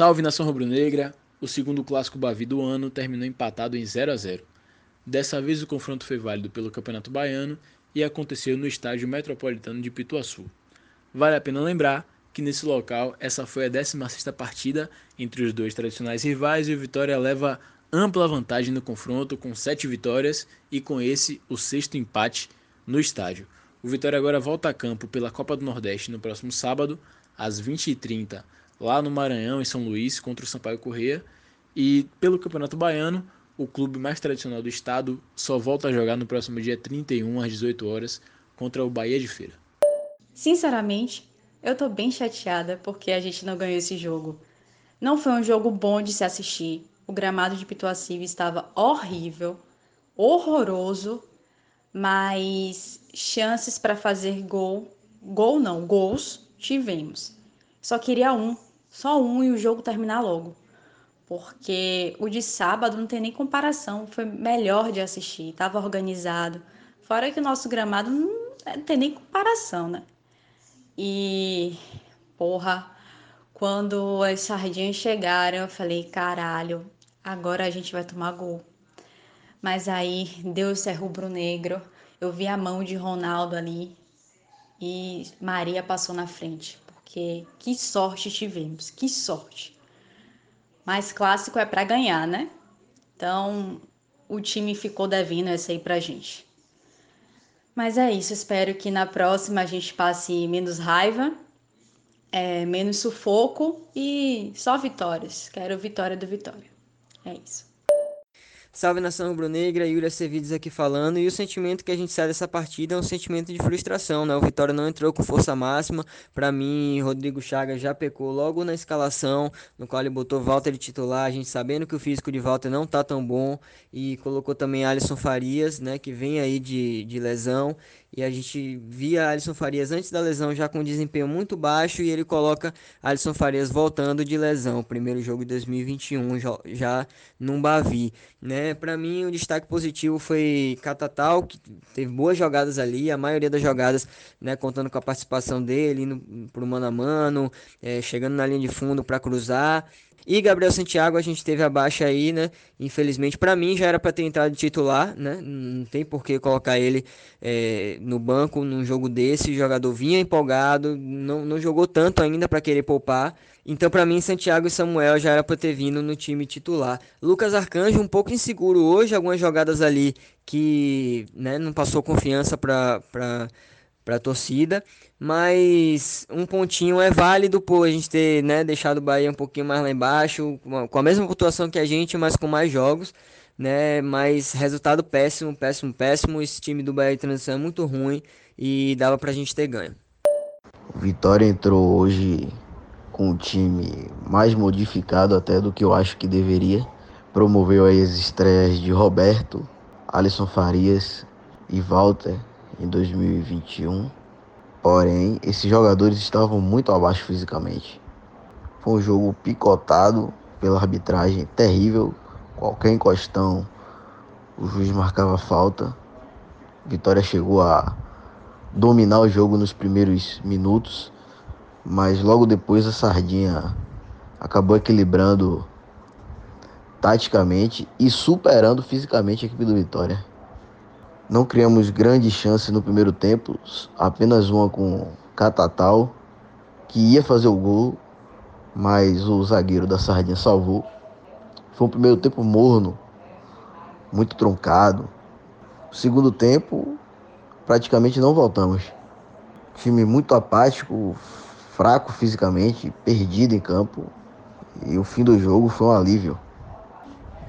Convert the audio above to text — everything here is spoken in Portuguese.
Salve nação rubro-negra! O segundo clássico Bavi do ano terminou empatado em 0 a 0. Dessa vez o confronto foi válido pelo Campeonato Baiano e aconteceu no estádio Metropolitano de Pituaçu. Vale a pena lembrar que nesse local essa foi a 16ª partida entre os dois tradicionais rivais e o Vitória leva ampla vantagem no confronto com 7 vitórias e com esse o sexto empate no estádio. O Vitória agora volta a campo pela Copa do Nordeste no próximo sábado, às 20h30, lá no Maranhão, em São Luís, contra o Sampaio Corrêa. E pelo Campeonato Baiano, o clube mais tradicional do estado só volta a jogar no próximo dia 31, às 18 horas, contra o Bahia de Feira. Sinceramente, eu tô bem chateada porque a gente não ganhou esse jogo. Não foi um jogo bom de se assistir. O gramado de Pituaciva estava horrível, horroroso, mas chances para fazer gol, gol não, gols tivemos. Só queria um, só um e o jogo terminar logo. Porque o de sábado não tem nem comparação, foi melhor de assistir, estava organizado. Fora que o nosso gramado não, não tem nem comparação, né? E, porra, quando as sardinhas chegaram, eu falei: caralho, agora a gente vai tomar gol. Mas aí Deus é rubro-negro. Eu vi a mão de Ronaldo ali e Maria passou na frente. Porque que sorte tivemos, que sorte. Mas clássico é para ganhar, né? Então o time ficou devendo essa aí pra gente. Mas é isso, espero que na próxima a gente passe menos raiva, é, menos sufoco e só vitórias. Quero vitória do Vitória. É isso. Salve nação rubro-negra, Yuri Acevides aqui falando. E o sentimento que a gente sai dessa partida é um sentimento de frustração, né? O Vitória não entrou com força máxima. Para mim, Rodrigo Chagas já pecou logo na escalação, no qual ele botou Walter de titular, a gente sabendo que o físico de Walter não tá tão bom. E colocou também Alisson Farias, né? Que vem aí de, de lesão. E a gente via Alisson Farias antes da lesão já com desempenho muito baixo e ele coloca Alisson Farias voltando de lesão, primeiro jogo de 2021 já, já num Bavi, né? Para mim o destaque positivo foi Catatal, que teve boas jogadas ali, a maioria das jogadas, né, contando com a participação dele, indo pro mano a mano, é, chegando na linha de fundo para cruzar. E Gabriel Santiago a gente teve a baixa aí, né? Infelizmente, para mim já era para ter entrado titular, né? Não tem por que colocar ele é, no banco num jogo desse. O jogador vinha empolgado, não, não jogou tanto ainda para querer poupar. Então, para mim, Santiago e Samuel já era para ter vindo no time titular. Lucas Arcanjo um pouco inseguro hoje, algumas jogadas ali que né, não passou confiança para a torcida, mas um pontinho é válido por a gente ter né, deixado o Bahia um pouquinho mais lá embaixo, com a mesma pontuação que a gente, mas com mais jogos, né? Mas resultado péssimo, péssimo, péssimo. Esse time do Bahia de transição é muito ruim e dava para a gente ter ganho. Vitória entrou hoje com o time mais modificado até do que eu acho que deveria. Promoveu aí as estreias de Roberto, Alisson Farias e Walter em 2021. Porém, esses jogadores estavam muito abaixo fisicamente. Foi um jogo picotado pela arbitragem, terrível. Qualquer encostão, o juiz marcava falta. Vitória chegou a dominar o jogo nos primeiros minutos, mas logo depois a Sardinha acabou equilibrando taticamente e superando fisicamente a equipe do Vitória. Não criamos grandes chances no primeiro tempo, apenas uma com Catatal, que ia fazer o gol, mas o zagueiro da Sardinha salvou. Foi um primeiro tempo morno, muito truncado. Segundo tempo, praticamente não voltamos. Time muito apático, fraco fisicamente, perdido em campo. E o fim do jogo foi um alívio.